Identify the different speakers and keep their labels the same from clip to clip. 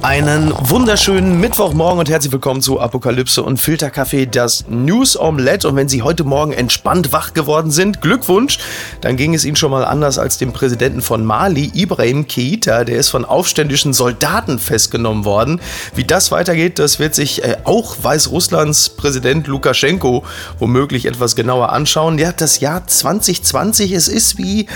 Speaker 1: Einen wunderschönen Mittwochmorgen und herzlich willkommen zu Apokalypse und Filterkaffee, das News Omelette. Und wenn Sie heute Morgen entspannt wach geworden sind, Glückwunsch, dann ging es Ihnen schon mal anders als dem Präsidenten von Mali, Ibrahim Keita. Der ist von aufständischen Soldaten festgenommen worden. Wie das weitergeht, das wird sich äh, auch Weißrusslands Präsident Lukaschenko womöglich etwas genauer anschauen. Ja, das Jahr 2020, es ist wie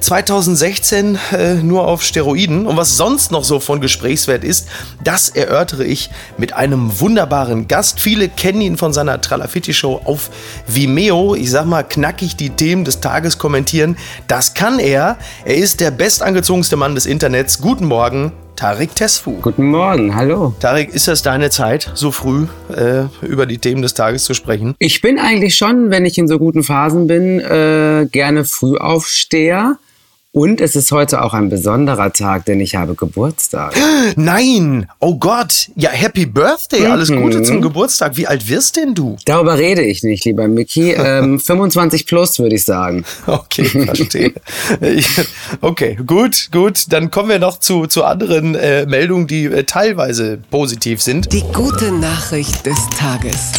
Speaker 1: 2016 äh, nur auf Steroiden. Und was sonst noch so von Gesprächswert ist, das erörtere ich mit einem wunderbaren Gast. Viele kennen ihn von seiner Tralafitti-Show auf Vimeo. Ich sag mal, knackig die Themen des Tages kommentieren. Das kann er. Er ist der bestangezogenste Mann des Internets. Guten Morgen, Tarek Tesfu.
Speaker 2: Guten Morgen, hallo.
Speaker 1: Tarek, ist das deine Zeit, so früh äh, über die Themen des Tages zu sprechen?
Speaker 2: Ich bin eigentlich schon, wenn ich in so guten Phasen bin, äh, gerne Frühaufsteher. Und es ist heute auch ein besonderer Tag, denn ich habe Geburtstag.
Speaker 1: Nein! Oh Gott! Ja, Happy Birthday! Mhm. Alles Gute zum Geburtstag. Wie alt wirst denn du?
Speaker 2: Darüber rede ich nicht, lieber Mickey. Ähm, 25 plus, würde ich sagen.
Speaker 1: Okay, verstehe. okay, gut, gut. Dann kommen wir noch zu, zu anderen äh, Meldungen, die äh, teilweise positiv sind.
Speaker 3: Die gute Nachricht des Tages.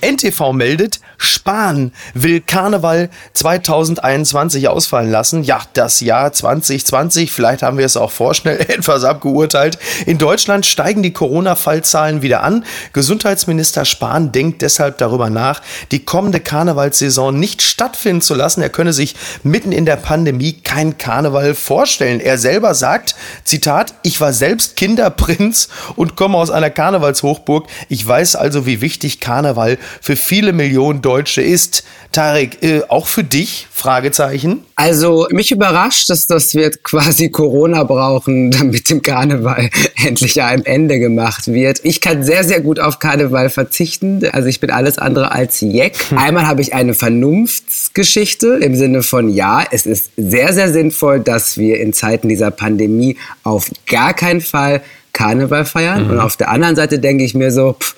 Speaker 1: NTV meldet, Spahn will Karneval 2021 ausfallen lassen. Ja, das Jahr 2020, vielleicht haben wir es auch vorschnell etwas abgeurteilt. In Deutschland steigen die Corona-Fallzahlen wieder an. Gesundheitsminister Spahn denkt deshalb darüber nach, die kommende Karnevalssaison nicht stattfinden zu lassen. Er könne sich mitten in der Pandemie kein Karneval vorstellen. Er selber sagt, Zitat, ich war selbst Kinderprinz und komme aus einer Karnevalshochburg. Ich weiß also, wie wichtig Karneval für viele Millionen Deutsche ist. Tarek, äh, auch für dich? Fragezeichen.
Speaker 2: Also mich überrascht es, dass wir quasi Corona brauchen, damit dem Karneval endlich ein Ende gemacht wird. Ich kann sehr, sehr gut auf Karneval verzichten. Also ich bin alles andere als Jeck. Hm. Einmal habe ich eine Vernunftsgeschichte im Sinne von, ja, es ist sehr, sehr sinnvoll, dass wir in Zeiten dieser Pandemie auf gar keinen Fall Karneval feiern. Mhm. Und auf der anderen Seite denke ich mir so, pff,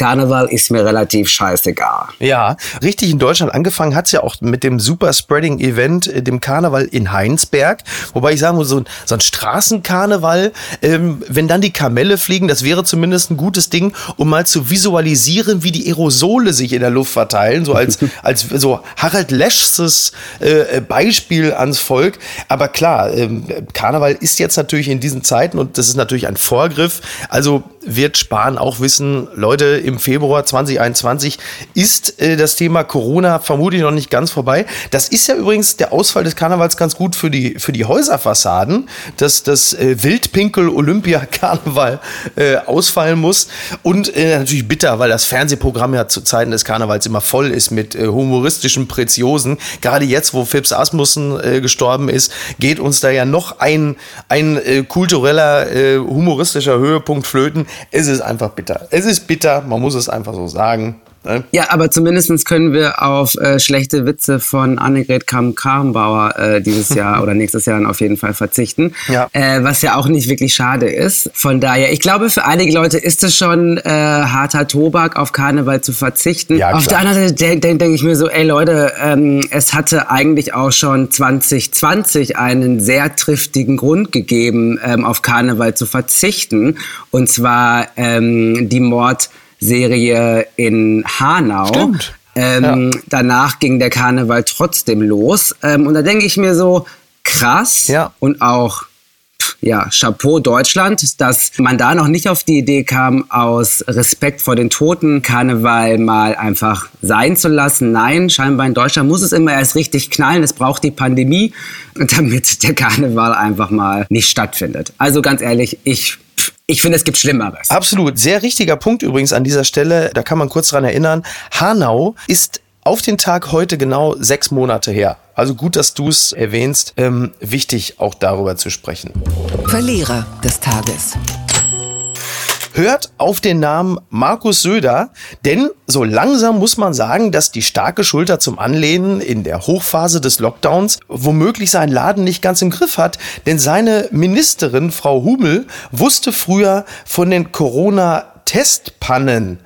Speaker 2: Karneval ist mir relativ scheißegal.
Speaker 1: Ja, richtig in Deutschland angefangen hat es ja auch mit dem Super Spreading Event, äh, dem Karneval in Heinsberg. Wobei ich sagen muss, so ein, so ein Straßenkarneval, ähm, wenn dann die Kamelle fliegen, das wäre zumindest ein gutes Ding, um mal zu visualisieren, wie die Aerosole sich in der Luft verteilen, so als, als so Harald Leschs äh, Beispiel ans Volk. Aber klar, ähm, Karneval ist jetzt natürlich in diesen Zeiten und das ist natürlich ein Vorgriff. Also wird Spahn auch wissen, Leute, im Februar 2021 ist äh, das Thema Corona vermutlich noch nicht ganz vorbei. Das ist ja übrigens der Ausfall des Karnevals ganz gut für die, für die Häuserfassaden, dass das äh, Wildpinkel-Olympia-Karneval äh, ausfallen muss. Und äh, natürlich bitter, weil das Fernsehprogramm ja zu Zeiten des Karnevals immer voll ist mit äh, humoristischen Preziosen. Gerade jetzt, wo Phipps Asmussen äh, gestorben ist, geht uns da ja noch ein, ein äh, kultureller, äh, humoristischer Höhepunkt flöten. Es ist einfach bitter. Es ist bitter, man muss es einfach so sagen.
Speaker 2: Ne? Ja, aber zumindest können wir auf äh, schlechte Witze von Annegret Kamm-Karrenbauer äh, dieses Jahr oder nächstes Jahr dann auf jeden Fall verzichten. Ja. Äh, was ja auch nicht wirklich schade ist. Von daher, ich glaube, für einige Leute ist es schon äh, harter Tobak, auf Karneval zu verzichten. Ja, auf der anderen Seite denke denk, denk ich mir so, ey Leute, ähm, es hatte eigentlich auch schon 2020 einen sehr triftigen Grund gegeben, ähm, auf Karneval zu verzichten. Und zwar ähm, die Mord Serie in Hanau. Stimmt. Ähm, ja. Danach ging der Karneval trotzdem los. Ähm, und da denke ich mir so, krass ja. und auch ja, Chapeau Deutschland, dass man da noch nicht auf die Idee kam, aus Respekt vor den Toten Karneval mal einfach sein zu lassen. Nein, scheinbar in Deutschland muss es immer erst richtig knallen. Es braucht die Pandemie, damit der Karneval einfach mal nicht stattfindet. Also ganz ehrlich, ich ich finde, es gibt Schlimmeres.
Speaker 1: Absolut. Sehr richtiger Punkt übrigens an dieser Stelle. Da kann man kurz dran erinnern. Hanau ist auf den Tag heute genau sechs Monate her. Also gut, dass du es erwähnst. Ähm, wichtig, auch darüber zu sprechen.
Speaker 3: Verlierer des Tages
Speaker 1: hört auf den Namen Markus Söder, denn so langsam muss man sagen, dass die starke Schulter zum Anlehnen in der Hochphase des Lockdowns womöglich seinen Laden nicht ganz im Griff hat, denn seine Ministerin, Frau Hummel, wusste früher von den Corona-Testpannen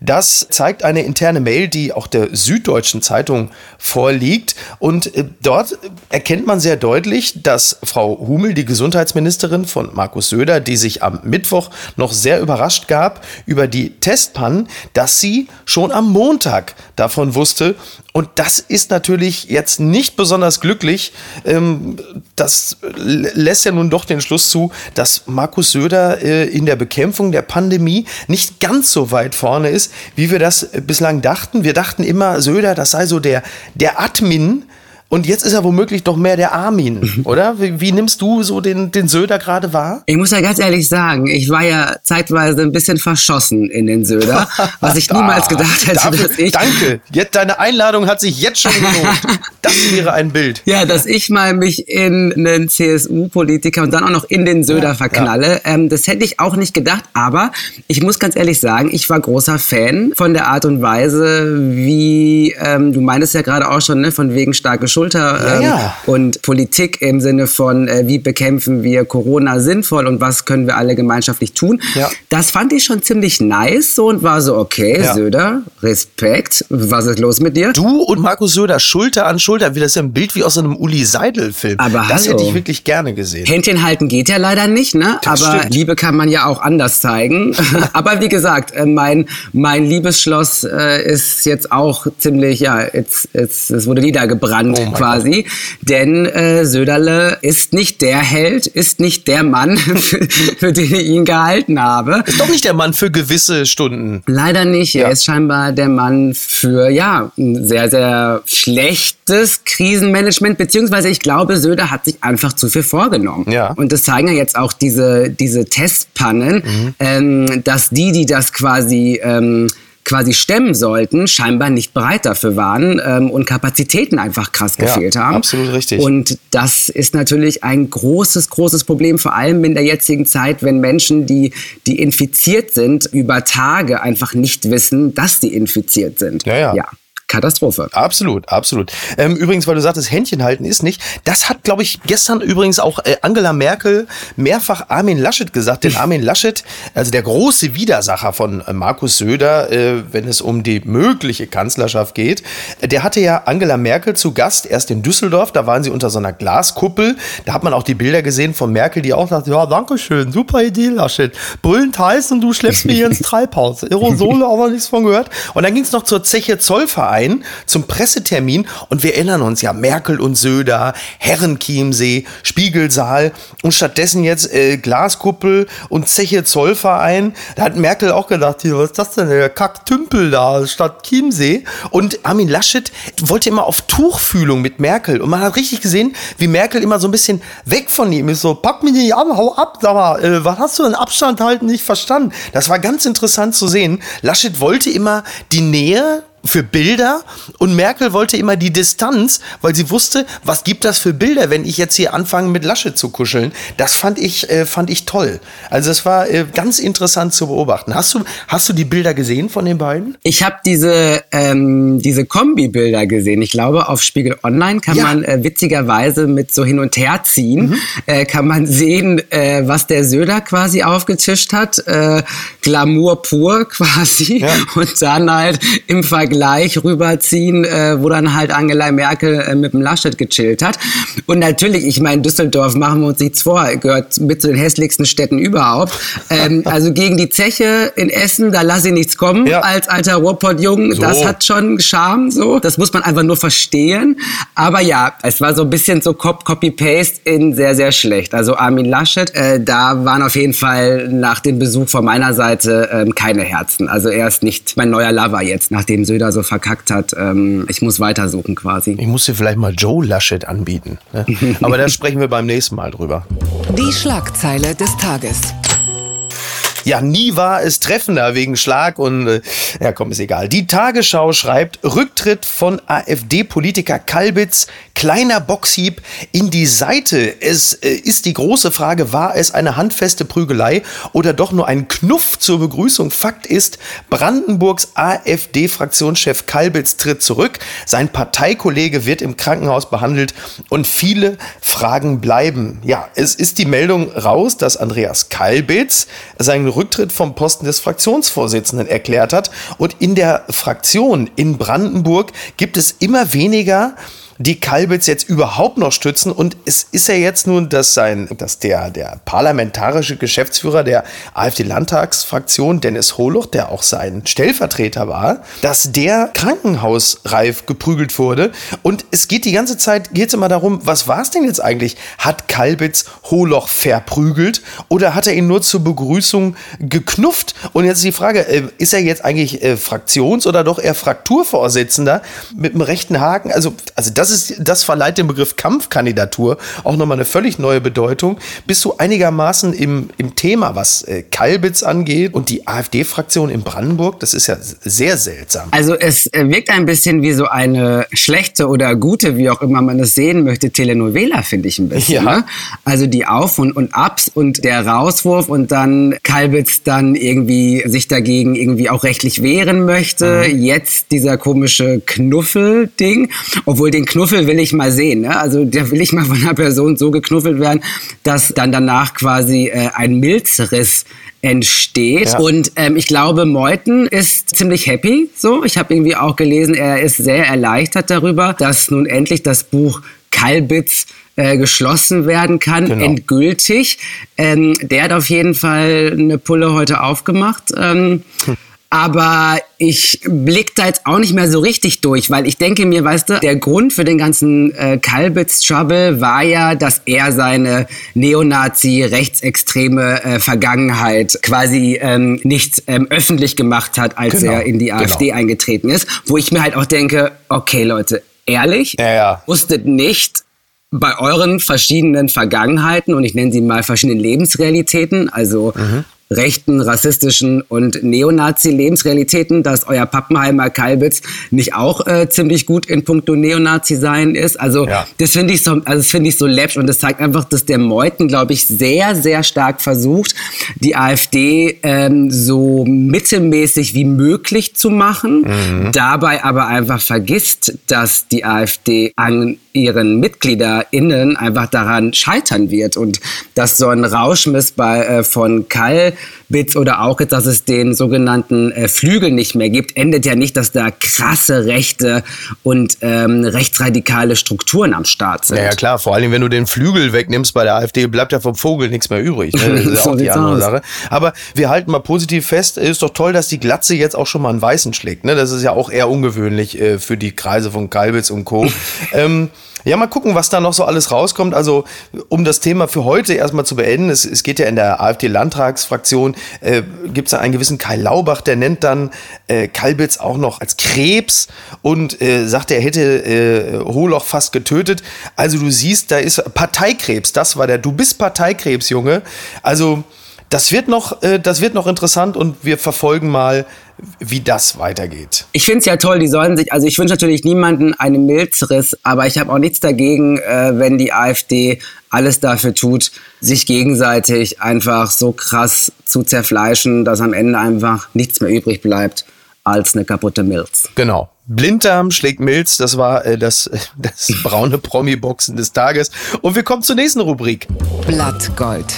Speaker 1: Das zeigt eine interne Mail, die auch der Süddeutschen Zeitung vorliegt. Und äh, dort erkennt man sehr deutlich, dass Frau Humel, die Gesundheitsministerin von Markus Söder, die sich am Mittwoch noch sehr überrascht gab über die Testpannen, dass sie schon am Montag davon wusste. Und das ist natürlich jetzt nicht besonders glücklich. Ähm, das lässt ja nun doch den Schluss zu, dass Markus Söder äh, in der Bekämpfung der Pandemie nicht ganz so weit vorne ist, wie wir das bislang dachten. Wir dachten immer, Söder, das sei so der, der Admin und jetzt ist er womöglich doch mehr der Armin, mhm. oder? Wie, wie, nimmst du so den, den Söder gerade wahr?
Speaker 2: Ich muss ja ganz ehrlich sagen, ich war ja zeitweise ein bisschen verschossen in den Söder, was ich niemals gedacht hätte,
Speaker 1: Dafür, dass ich... Danke, jetzt, deine Einladung hat sich jetzt schon gelohnt. das wäre ein Bild.
Speaker 2: Ja, dass ich mal mich in einen CSU-Politiker und dann auch noch in den Söder ja, verknalle, ja. Ähm, das hätte ich auch nicht gedacht, aber ich muss ganz ehrlich sagen, ich war großer Fan von der Art und Weise, wie, ähm, du meintest ja gerade auch schon, ne, von wegen starke Schulter ähm, ja, ja. und Politik im Sinne von, äh, wie bekämpfen wir Corona sinnvoll und was können wir alle gemeinschaftlich tun. Ja. Das fand ich schon ziemlich nice so und war so, okay, Söder, Respekt, was ist los mit dir?
Speaker 1: Du und Markus Söder Schulter an Schulter, wie das ist ja ein Bild wie aus einem Uli Seidel-Film. Aber das hallo. hätte ich wirklich gerne gesehen.
Speaker 2: Händchen halten geht ja leider nicht, ne? Das Aber stimmt. Liebe kann man ja auch anders zeigen. Aber wie gesagt, äh, mein, mein Liebesschloss äh, ist jetzt auch ziemlich, ja, jetzt, jetzt, es wurde niedergebrannt. Oh oh quasi. Gott. Denn äh, Söderle ist nicht der Held, ist nicht der Mann, für, für, den ich ihn gehalten habe.
Speaker 1: Ist doch nicht der Mann für gewisse Stunden.
Speaker 2: Leider nicht. Ja. Er ist scheinbar der Mann für, ja, ein sehr, sehr schlechtes Krisenmanagement, beziehungsweise ich glaube, Söder hat sich einfach zu viel vorgenommen. Ja. Und das zeigen ja jetzt auch diese, diese Testpannen, mhm. ähm, dass die, die das quasi ähm, quasi stemmen sollten, scheinbar nicht bereit dafür waren ähm, und Kapazitäten einfach krass gefehlt ja, haben.
Speaker 1: Absolut richtig.
Speaker 2: Und das ist natürlich ein großes, großes Problem, vor allem in der jetzigen Zeit, wenn Menschen, die, die infiziert sind, über Tage einfach nicht wissen, dass die infiziert sind.
Speaker 1: Ja, ja.
Speaker 2: ja. Katastrophe.
Speaker 1: Absolut, absolut. Ähm, übrigens, weil du sagtest, Händchen halten ist nicht. Das hat, glaube ich, gestern übrigens auch äh, Angela Merkel mehrfach Armin Laschet gesagt. Denn Armin Laschet, also der große Widersacher von äh, Markus Söder, äh, wenn es um die mögliche Kanzlerschaft geht, äh, der hatte ja Angela Merkel zu Gast, erst in Düsseldorf. Da waren sie unter so einer Glaskuppel. Da hat man auch die Bilder gesehen von Merkel, die auch sagt, ja, danke schön, super Idee, Laschet. Brüllend heiß und du schleppst mich hier ins Treibhaus. Aerosole, aber nichts von gehört. Und dann ging es noch zur Zeche Zollverein ein zum Pressetermin und wir erinnern uns ja Merkel und Söder, Herrenchiemsee, Spiegelsaal und stattdessen jetzt äh, Glaskuppel und Zeche Zollverein. Da hat Merkel auch gedacht, was ist das denn, der Kacktümpel da statt Chiemsee. Und Armin Laschet wollte immer auf Tuchfühlung mit Merkel und man hat richtig gesehen, wie Merkel immer so ein bisschen weg von ihm ist, so pack mich nicht an, hau ab, sag mal, äh, was hast du denn Abstand halten nicht verstanden? Das war ganz interessant zu sehen. Laschet wollte immer die Nähe für Bilder und Merkel wollte immer die Distanz, weil sie wusste, was gibt das für Bilder, wenn ich jetzt hier anfange mit Lasche zu kuscheln. Das fand ich, äh, fand ich toll. Also es war äh, ganz interessant zu beobachten. Hast du, hast du die Bilder gesehen von den beiden?
Speaker 2: Ich habe diese, ähm, diese Kombi-Bilder gesehen. Ich glaube, auf Spiegel Online kann ja. man äh, witzigerweise mit so hin und her ziehen, mhm. äh, kann man sehen, äh, was der Söder quasi aufgetischt hat. Äh, Glamour pur quasi. Ja. Und dann halt im Vergleich Vergleich rüberziehen, äh, wo dann halt Angela Merkel äh, mit dem Laschet gechillt hat. Und natürlich, ich meine, Düsseldorf, machen wir uns nichts vor, gehört mit zu den hässlichsten Städten überhaupt. Ähm, also gegen die Zeche in Essen, da lasse ich nichts kommen ja. als alter Ruhrpott-Jungen. So. Das hat schon Charme, so. Das muss man einfach nur verstehen. Aber ja, es war so ein bisschen so Copy-Paste in sehr, sehr schlecht. Also Armin Laschet, äh, da waren auf jeden Fall nach dem Besuch von meiner Seite ähm, keine Herzen. Also er ist nicht mein neuer Lover jetzt, nachdem Söder da so verkackt hat. Ähm, ich muss weitersuchen quasi.
Speaker 1: Ich muss dir vielleicht mal Joe Laschet anbieten. Ne? Aber da sprechen wir beim nächsten Mal drüber.
Speaker 3: Die Schlagzeile des Tages.
Speaker 1: Ja, nie war es treffender wegen Schlag und äh, ja, komm, ist egal. Die Tagesschau schreibt Rücktritt von AfD-Politiker Kalbitz, kleiner Boxhieb in die Seite. Es äh, ist die große Frage, war es eine handfeste Prügelei oder doch nur ein Knuff zur Begrüßung? Fakt ist, Brandenburgs AfD-Fraktionschef Kalbitz tritt zurück. Sein Parteikollege wird im Krankenhaus behandelt und viele Fragen bleiben. Ja, es ist die Meldung raus, dass Andreas Kalbitz seinen Rücktritt vom Posten des Fraktionsvorsitzenden erklärt hat. Und in der Fraktion in Brandenburg gibt es immer weniger die Kalbitz jetzt überhaupt noch stützen. Und es ist ja jetzt nun, dass sein, dass der, der parlamentarische Geschäftsführer der AfD-Landtagsfraktion, Dennis Holoch, der auch sein Stellvertreter war, dass der krankenhausreif geprügelt wurde. Und es geht die ganze Zeit, geht es immer darum, was war es denn jetzt eigentlich? Hat Kalbitz Holoch verprügelt oder hat er ihn nur zur Begrüßung geknufft? Und jetzt ist die Frage, äh, ist er jetzt eigentlich äh, Fraktions- oder doch eher Frakturvorsitzender mit einem rechten Haken? Also, also das das, ist, das verleiht dem Begriff Kampfkandidatur auch nochmal eine völlig neue Bedeutung. Bist du einigermaßen im, im Thema, was äh, Kalbitz angeht und die AfD-Fraktion in Brandenburg? Das ist ja sehr seltsam.
Speaker 2: Also es äh, wirkt ein bisschen wie so eine schlechte oder gute, wie auch immer man es sehen möchte, Telenovela, finde ich ein bisschen. Ja. Ne? Also die Auf- und, und Abs und der Rauswurf und dann Kalbitz dann irgendwie sich dagegen irgendwie auch rechtlich wehren möchte. Mhm. Jetzt dieser komische Knuffel-Ding, obwohl den Knuffel Knuffel will ich mal sehen. Ne? Also da will ich mal von einer Person so geknuffelt werden, dass dann danach quasi äh, ein Milzriss entsteht. Ja. Und ähm, ich glaube, Meuthen ist ziemlich happy. So, ich habe irgendwie auch gelesen, er ist sehr erleichtert darüber, dass nun endlich das Buch Kalbitz äh, geschlossen werden kann, genau. endgültig. Ähm, der hat auf jeden Fall eine Pulle heute aufgemacht. Ähm, hm. Aber ich blick da jetzt auch nicht mehr so richtig durch, weil ich denke mir, weißt du, der Grund für den ganzen äh, Kalbitz-Trouble war ja, dass er seine Neonazi-rechtsextreme äh, Vergangenheit quasi ähm, nicht ähm, öffentlich gemacht hat, als genau. er in die AfD genau. eingetreten ist. Wo ich mir halt auch denke, okay Leute, ehrlich, ja, ja. wusstet nicht, bei euren verschiedenen Vergangenheiten und ich nenne sie mal verschiedenen Lebensrealitäten, also mhm rechten, rassistischen und Neonazi-Lebensrealitäten, dass euer Pappenheimer Kalbitz nicht auch äh, ziemlich gut in puncto Neonazi sein ist. Also ja. das finde ich so, also das finde ich so läppisch und das zeigt einfach, dass der Meuthen, glaube ich, sehr, sehr stark versucht, die AfD ähm, so mittelmäßig wie möglich zu machen, mhm. dabei aber einfach vergisst, dass die AfD an ihren MitgliederInnen einfach daran scheitern wird und dass so ein Rauschmiss bei, äh, von Kalbitz oder auch jetzt, dass es den sogenannten äh, Flügel nicht mehr gibt, endet ja nicht, dass da krasse rechte und ähm, rechtsradikale Strukturen am Start sind.
Speaker 1: Ja, ja, klar, vor allem wenn du den Flügel wegnimmst bei der AfD, bleibt ja vom Vogel nichts mehr übrig. Ne? Das ist ja auch die andere aus. Sache. Aber wir halten mal positiv fest, ist doch toll, dass die Glatze jetzt auch schon mal einen Weißen schlägt. Ne? Das ist ja auch eher ungewöhnlich äh, für die Kreise von Kalbitz und Co. ähm, ja, mal gucken, was da noch so alles rauskommt. Also, um das Thema für heute erstmal zu beenden, es, es geht ja in der AfD-Landtagsfraktion, äh, gibt es da einen gewissen Kai Laubach, der nennt dann äh, Kalbitz auch noch als Krebs und äh, sagt, er hätte äh, Holoch fast getötet. Also, du siehst, da ist Parteikrebs, das war der. Du bist Parteikrebs, Junge. Also, das wird noch, äh, das wird noch interessant und wir verfolgen mal, wie das weitergeht.
Speaker 2: Ich finde es ja toll, die sollen sich, also ich wünsche natürlich niemanden einen Milzriss, aber ich habe auch nichts dagegen, äh, wenn die AfD alles dafür tut, sich gegenseitig einfach so krass zu zerfleischen, dass am Ende einfach nichts mehr übrig bleibt als eine kaputte Milz.
Speaker 1: Genau. Blinddarm schlägt Milz, das war äh, das, das braune Promi-Boxen des Tages. Und wir kommen zur nächsten Rubrik.
Speaker 3: Blattgold.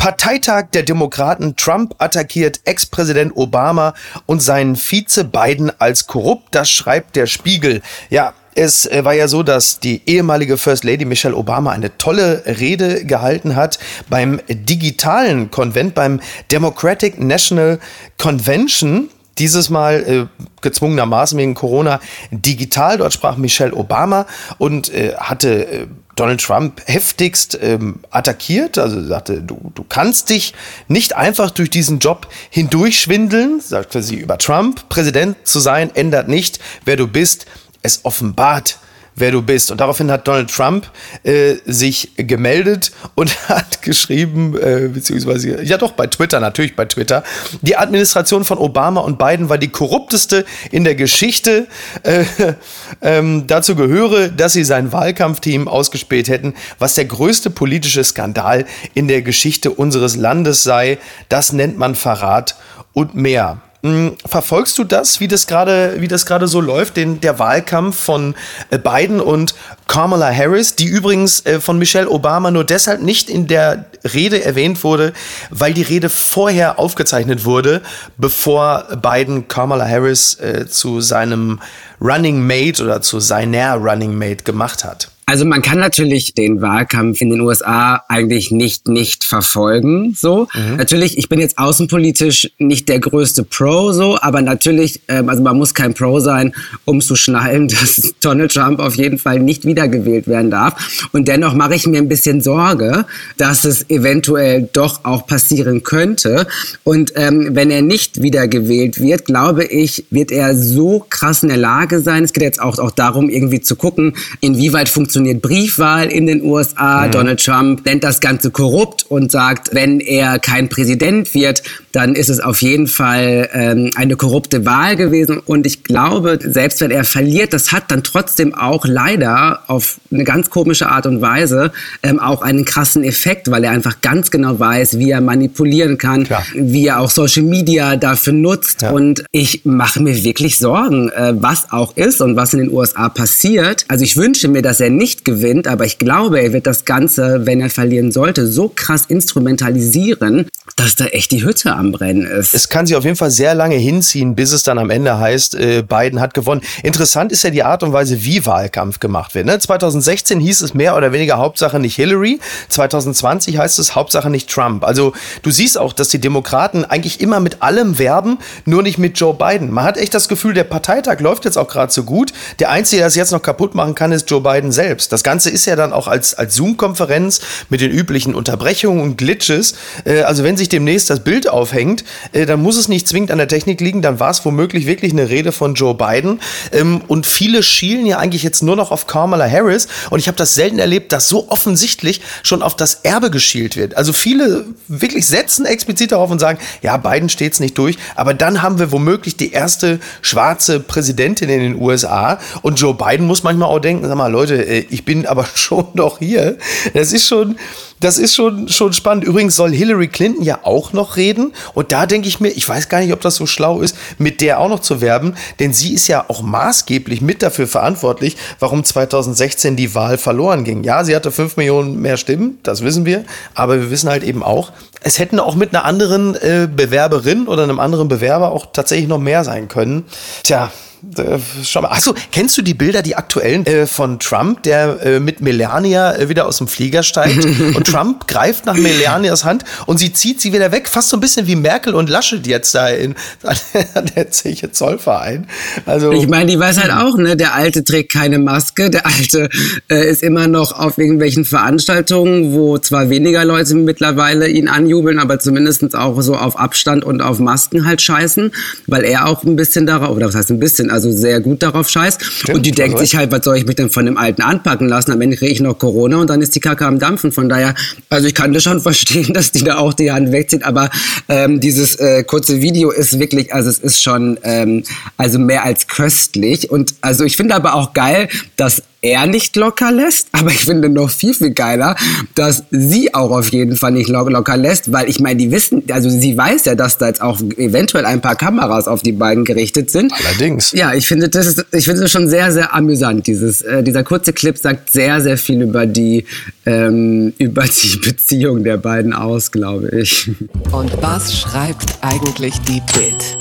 Speaker 1: Parteitag der Demokraten. Trump attackiert Ex-Präsident Obama und seinen Vize Biden als korrupt. Das schreibt der Spiegel. Ja, es äh, war ja so, dass die ehemalige First Lady Michelle Obama eine tolle Rede gehalten hat beim digitalen Konvent, beim Democratic National Convention. Dieses Mal äh, gezwungenermaßen wegen Corona digital. Dort sprach Michelle Obama und äh, hatte äh, Donald Trump heftigst ähm, attackiert. Also sagte, du, du kannst dich nicht einfach durch diesen Job hindurchschwindeln, sagte sie über Trump. Präsident zu sein ändert nicht, wer du bist. Es offenbart wer du bist. Und daraufhin hat Donald Trump äh, sich gemeldet und hat geschrieben, äh, beziehungsweise, ja doch, bei Twitter, natürlich bei Twitter, die Administration von Obama und Biden war die korrupteste in der Geschichte. Äh, ähm, dazu gehöre, dass sie sein Wahlkampfteam ausgespäht hätten, was der größte politische Skandal in der Geschichte unseres Landes sei. Das nennt man Verrat und mehr. Hm, verfolgst du das, wie das gerade, wie das gerade so läuft, den, der Wahlkampf von äh, Biden und Kamala Harris, die übrigens äh, von Michelle Obama nur deshalb nicht in der Rede erwähnt wurde, weil die Rede vorher aufgezeichnet wurde, bevor Biden Kamala Harris äh, zu seinem Running Mate oder zu seiner Running Mate gemacht hat.
Speaker 2: Also man kann natürlich den Wahlkampf in den USA eigentlich nicht nicht verfolgen. So mhm. natürlich, ich bin jetzt außenpolitisch nicht der größte Pro so, aber natürlich, ähm, also man muss kein Pro sein, um zu schnallen, dass Donald Trump auf jeden Fall nicht wiedergewählt werden darf. Und dennoch mache ich mir ein bisschen Sorge, dass es eventuell doch auch passieren könnte. Und ähm, wenn er nicht wiedergewählt wird, glaube ich, wird er so krass in der Lage sein. Es geht jetzt auch auch darum, irgendwie zu gucken, inwieweit funktioniert funktioniert Briefwahl in den USA. Mhm. Donald Trump nennt das Ganze korrupt und sagt, wenn er kein Präsident wird, dann ist es auf jeden Fall ähm, eine korrupte Wahl gewesen. Und ich glaube, selbst wenn er verliert, das hat dann trotzdem auch leider auf eine ganz komische Art und Weise ähm, auch einen krassen Effekt, weil er einfach ganz genau weiß, wie er manipulieren kann, Klar. wie er auch Social Media dafür nutzt. Ja. Und ich mache mir wirklich Sorgen, äh, was auch ist und was in den USA passiert. Also ich wünsche mir, dass er nicht nicht gewinnt, aber ich glaube, er wird das Ganze, wenn er verlieren sollte, so krass instrumentalisieren, dass da echt die Hütte am Brennen ist.
Speaker 1: Es kann sich auf jeden Fall sehr lange hinziehen, bis es dann am Ende heißt, äh, Biden hat gewonnen. Interessant ist ja die Art und Weise, wie Wahlkampf gemacht wird. Ne? 2016 hieß es mehr oder weniger Hauptsache nicht Hillary, 2020 heißt es Hauptsache nicht Trump. Also du siehst auch, dass die Demokraten eigentlich immer mit allem werben, nur nicht mit Joe Biden. Man hat echt das Gefühl, der Parteitag läuft jetzt auch gerade so gut. Der Einzige, der es jetzt noch kaputt machen kann, ist Joe Biden selbst selbst. Das Ganze ist ja dann auch als, als Zoom-Konferenz mit den üblichen Unterbrechungen und Glitches. Äh, also wenn sich demnächst das Bild aufhängt, äh, dann muss es nicht zwingend an der Technik liegen, dann war es womöglich wirklich eine Rede von Joe Biden. Ähm, und viele schielen ja eigentlich jetzt nur noch auf Kamala Harris. Und ich habe das selten erlebt, dass so offensichtlich schon auf das Erbe geschielt wird. Also viele wirklich setzen explizit darauf und sagen, ja, Biden steht es nicht durch. Aber dann haben wir womöglich die erste schwarze Präsidentin in den USA. Und Joe Biden muss manchmal auch denken, sag mal, Leute, äh, ich bin aber schon noch hier. Das ist schon, das ist schon, schon spannend. Übrigens soll Hillary Clinton ja auch noch reden. Und da denke ich mir, ich weiß gar nicht, ob das so schlau ist, mit der auch noch zu werben, denn sie ist ja auch maßgeblich mit dafür verantwortlich, warum 2016 die Wahl verloren ging. Ja, sie hatte fünf Millionen mehr Stimmen, das wissen wir. Aber wir wissen halt eben auch, es hätten auch mit einer anderen äh, Bewerberin oder einem anderen Bewerber auch tatsächlich noch mehr sein können. Tja, äh, schau mal. Achso, kennst du die Bilder, die aktuellen äh, von Trump, der äh, mit Melania äh, wieder aus dem Flieger steigt und Trump greift nach Melanias Hand und sie zieht sie wieder weg, fast so ein bisschen wie Merkel und Laschet jetzt da in, an der Zeche Zollverein.
Speaker 2: Also ich meine, die weiß halt auch, ne, der Alte trägt keine Maske, der Alte äh, ist immer noch auf irgendwelchen Veranstaltungen, wo zwar weniger Leute mittlerweile ihn anjubeln, aber zumindest auch so auf Abstand und auf Masken halt scheißen, weil er auch ein bisschen darauf, oder was heißt ein bisschen, also sehr gut darauf scheißt. Stimmt, und die denkt sich halt, was soll ich mich denn von dem Alten anpacken lassen? Am Ende kriege ich noch Corona und dann ist die Kacke am Dampfen. Von daher, also ich kann das schon verstehen, dass die da auch die Hand wegzieht, aber ähm, dieses äh, kurze Video ist wirklich, also es ist schon ähm, also mehr als köstlich. Und also ich finde aber auch geil, dass er nicht locker lässt, aber ich finde noch viel, viel geiler, dass sie auch auf jeden Fall nicht locker lässt, weil ich meine, die wissen, also sie weiß ja, dass da jetzt auch eventuell ein paar Kameras auf die beiden gerichtet sind.
Speaker 1: Allerdings.
Speaker 2: Ja, ich finde das, ist, ich finde das schon sehr, sehr amüsant. Dieses, äh, dieser kurze Clip sagt sehr, sehr viel über die, ähm, über die Beziehung der beiden aus, glaube ich.
Speaker 3: Und was schreibt eigentlich die Bild?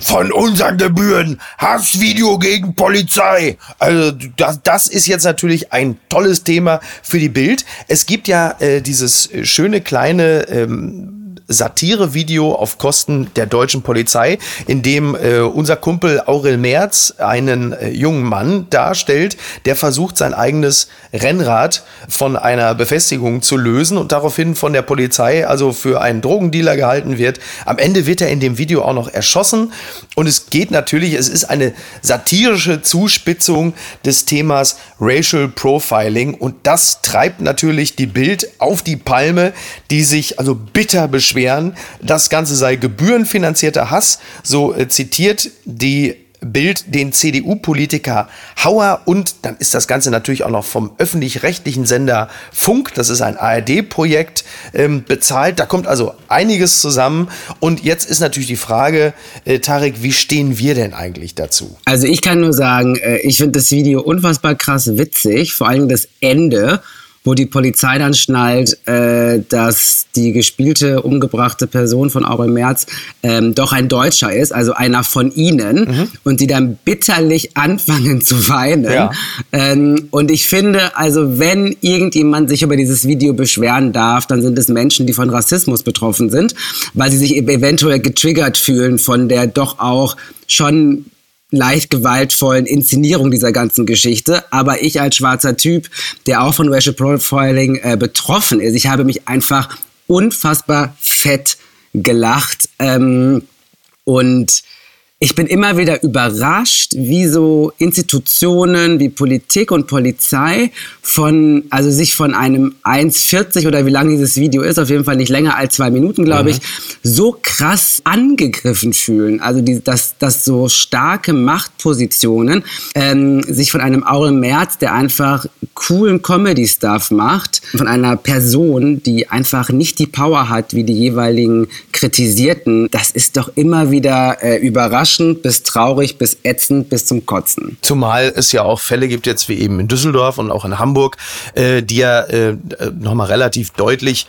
Speaker 1: von unseren Gebühren. Hassvideo gegen Polizei. Also das, das ist jetzt natürlich ein tolles Thema für die Bild. Es gibt ja äh, dieses schöne kleine ähm, Satirevideo auf Kosten der deutschen Polizei, in dem äh, unser Kumpel Aurel Merz einen äh, jungen Mann darstellt, der versucht, sein eigenes Rennrad von einer Befestigung zu lösen und daraufhin von der Polizei also für einen Drogendealer gehalten wird. Am Ende wird er in dem Video auch noch erschossen und es geht natürlich, es ist eine satirische Zuspitzung des Themas Racial Profiling und das treibt natürlich die Bild auf die Palme, die sich also bitter beschwert beschweren, das Ganze sei gebührenfinanzierter Hass, so äh, zitiert die Bild den CDU-Politiker Hauer und dann ist das Ganze natürlich auch noch vom öffentlich-rechtlichen Sender Funk, das ist ein ARD-Projekt, ähm, bezahlt. Da kommt also einiges zusammen. Und jetzt ist natürlich die Frage, äh, Tarek, wie stehen wir denn eigentlich dazu?
Speaker 2: Also ich kann nur sagen, äh, ich finde das Video unfassbar krass witzig, vor allem das Ende wo die Polizei dann schnallt, äh, dass die gespielte, umgebrachte Person von Aurel Merz ähm, doch ein Deutscher ist, also einer von ihnen, mhm. und die dann bitterlich anfangen zu weinen. Ja. Ähm, und ich finde, also wenn irgendjemand sich über dieses Video beschweren darf, dann sind es Menschen, die von Rassismus betroffen sind, weil sie sich eventuell getriggert fühlen von der doch auch schon leicht gewaltvollen Inszenierung dieser ganzen Geschichte. Aber ich als schwarzer Typ, der auch von Racial Profiling äh, betroffen ist, ich habe mich einfach unfassbar fett gelacht. Ähm, und ich bin immer wieder überrascht, wie so Institutionen wie Politik und Polizei von, also sich von einem 1,40 oder wie lang dieses Video ist, auf jeden Fall nicht länger als zwei Minuten, glaube mhm. ich, so krass angegriffen fühlen. Also die, dass, dass so starke Machtpositionen ähm, sich von einem Aurel Merz, der einfach coolen Comedy-Stuff macht, von einer Person, die einfach nicht die Power hat, wie die jeweiligen Kritisierten, das ist doch immer wieder äh, überraschend überraschend bis traurig bis ätzend bis zum Kotzen.
Speaker 1: Zumal es ja auch Fälle gibt jetzt wie eben in Düsseldorf und auch in Hamburg, äh, die ja äh, nochmal relativ deutlich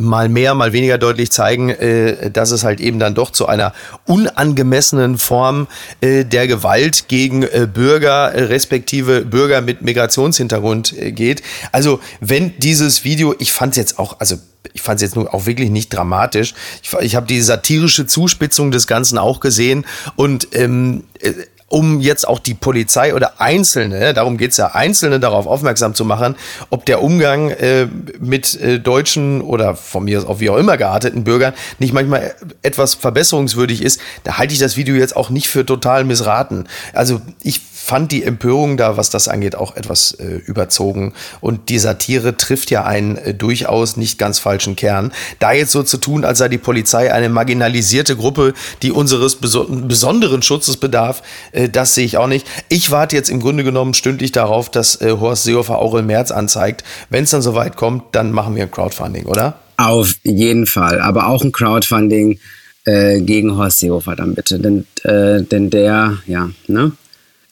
Speaker 1: mal mehr, mal weniger deutlich zeigen, äh, dass es halt eben dann doch zu einer unangemessenen Form äh, der Gewalt gegen äh, Bürger, äh, respektive Bürger mit Migrationshintergrund äh, geht. Also wenn dieses Video, ich fand es jetzt auch, also ich fand es jetzt nur auch wirklich nicht dramatisch. Ich, ich habe die satirische Zuspitzung des Ganzen auch gesehen und ähm, äh, um jetzt auch die Polizei oder Einzelne, darum geht's ja, Einzelne darauf aufmerksam zu machen, ob der Umgang äh, mit äh, deutschen oder von mir aus auch wie auch immer gearteten Bürgern nicht manchmal etwas verbesserungswürdig ist, da halte ich das Video jetzt auch nicht für total missraten. Also ich fand die Empörung da, was das angeht, auch etwas äh, überzogen. Und die Satire trifft ja einen äh, durchaus nicht ganz falschen Kern. Da jetzt so zu tun, als sei die Polizei eine marginalisierte Gruppe, die unseres beso besonderen Schutzes bedarf, äh, das sehe ich auch nicht. Ich warte jetzt im Grunde genommen stündlich darauf, dass äh, Horst Seehofer Aurel März anzeigt. Wenn es dann soweit kommt, dann machen wir ein Crowdfunding, oder?
Speaker 2: Auf jeden Fall. Aber auch ein Crowdfunding äh, gegen Horst Seehofer dann bitte. Denn, äh, denn der, ja, ne?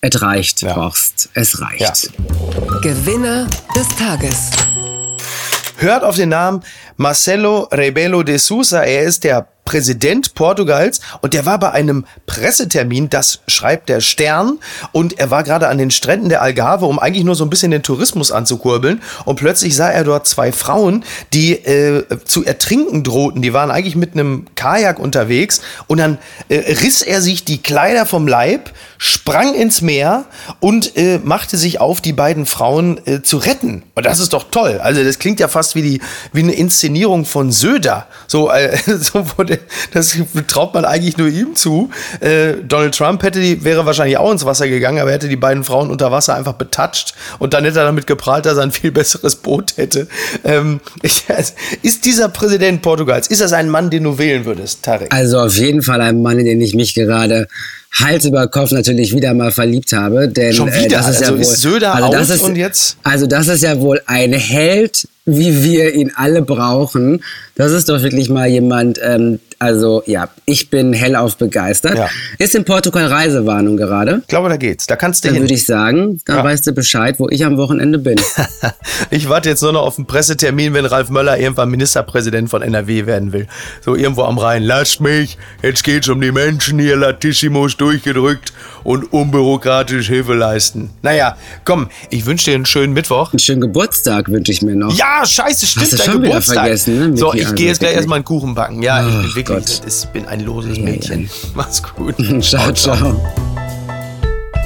Speaker 2: Es reicht, ja. Horst. Es reicht. Ja.
Speaker 3: Gewinner des Tages.
Speaker 1: Hört auf den Namen Marcelo Rebelo de Sousa. Er ist der Präsident Portugals und der war bei einem Pressetermin, das schreibt der Stern und er war gerade an den Stränden der Algarve, um eigentlich nur so ein bisschen den Tourismus anzukurbeln und plötzlich sah er dort zwei Frauen, die äh, zu ertrinken drohten. Die waren eigentlich mit einem Kajak unterwegs und dann äh, riss er sich die Kleider vom Leib, sprang ins Meer und äh, machte sich auf, die beiden Frauen äh, zu retten. Und das ist doch toll. Also das klingt ja fast wie die wie eine Inszenierung von Söder. So, äh, so wo der das traut man eigentlich nur ihm zu. Äh, Donald Trump hätte die, wäre wahrscheinlich auch ins Wasser gegangen, aber er hätte die beiden Frauen unter Wasser einfach betatscht und dann hätte er damit geprahlt, dass er ein viel besseres Boot hätte. Ähm, ich, also, ist dieser Präsident Portugals, ist das ein Mann, den du wählen würdest, Tarek?
Speaker 2: Also auf jeden Fall ein Mann, in den ich mich gerade Hals über Kopf natürlich wieder mal verliebt habe. Denn,
Speaker 1: Schon wieder? Äh, das ist also ja wohl, ist Söder also das ist, und jetzt?
Speaker 2: Also das ist ja wohl ein Held, wie wir ihn alle brauchen. Das ist doch wirklich mal jemand, ähm, also ja, ich bin hellauf begeistert. Ja. Ist in Portugal Reisewarnung gerade?
Speaker 1: Ich glaube, da geht's. Da kannst du
Speaker 2: Dann
Speaker 1: hin.
Speaker 2: würde ich sagen, da ja. weißt du Bescheid, wo ich am Wochenende bin.
Speaker 1: ich warte jetzt nur noch auf einen Pressetermin, wenn Ralf Möller irgendwann Ministerpräsident von NRW werden will. So irgendwo am Rhein. Lasst mich, jetzt geht's um die Menschen hier, Latissimus durchgedrückt und unbürokratisch Hilfe leisten. Naja, komm, ich wünsche dir einen schönen Mittwoch.
Speaker 2: Einen schönen Geburtstag wünsche ich mir noch.
Speaker 1: Ja, scheiße, stimmt,
Speaker 2: Hast du schon Geburtstag. Wieder vergessen,
Speaker 1: ne? So, ich gehe jetzt gleich erstmal einen Kuchen backen. Ja, oh, ich bin wirklich, Gott. ich bin ein loses Mädchen. Mach's gut.
Speaker 2: ciao, ciao.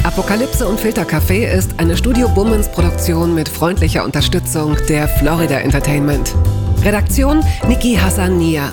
Speaker 3: Apokalypse und Filtercafé ist eine Studio Bummens Produktion mit freundlicher Unterstützung der Florida Entertainment. Redaktion Niki Hassania.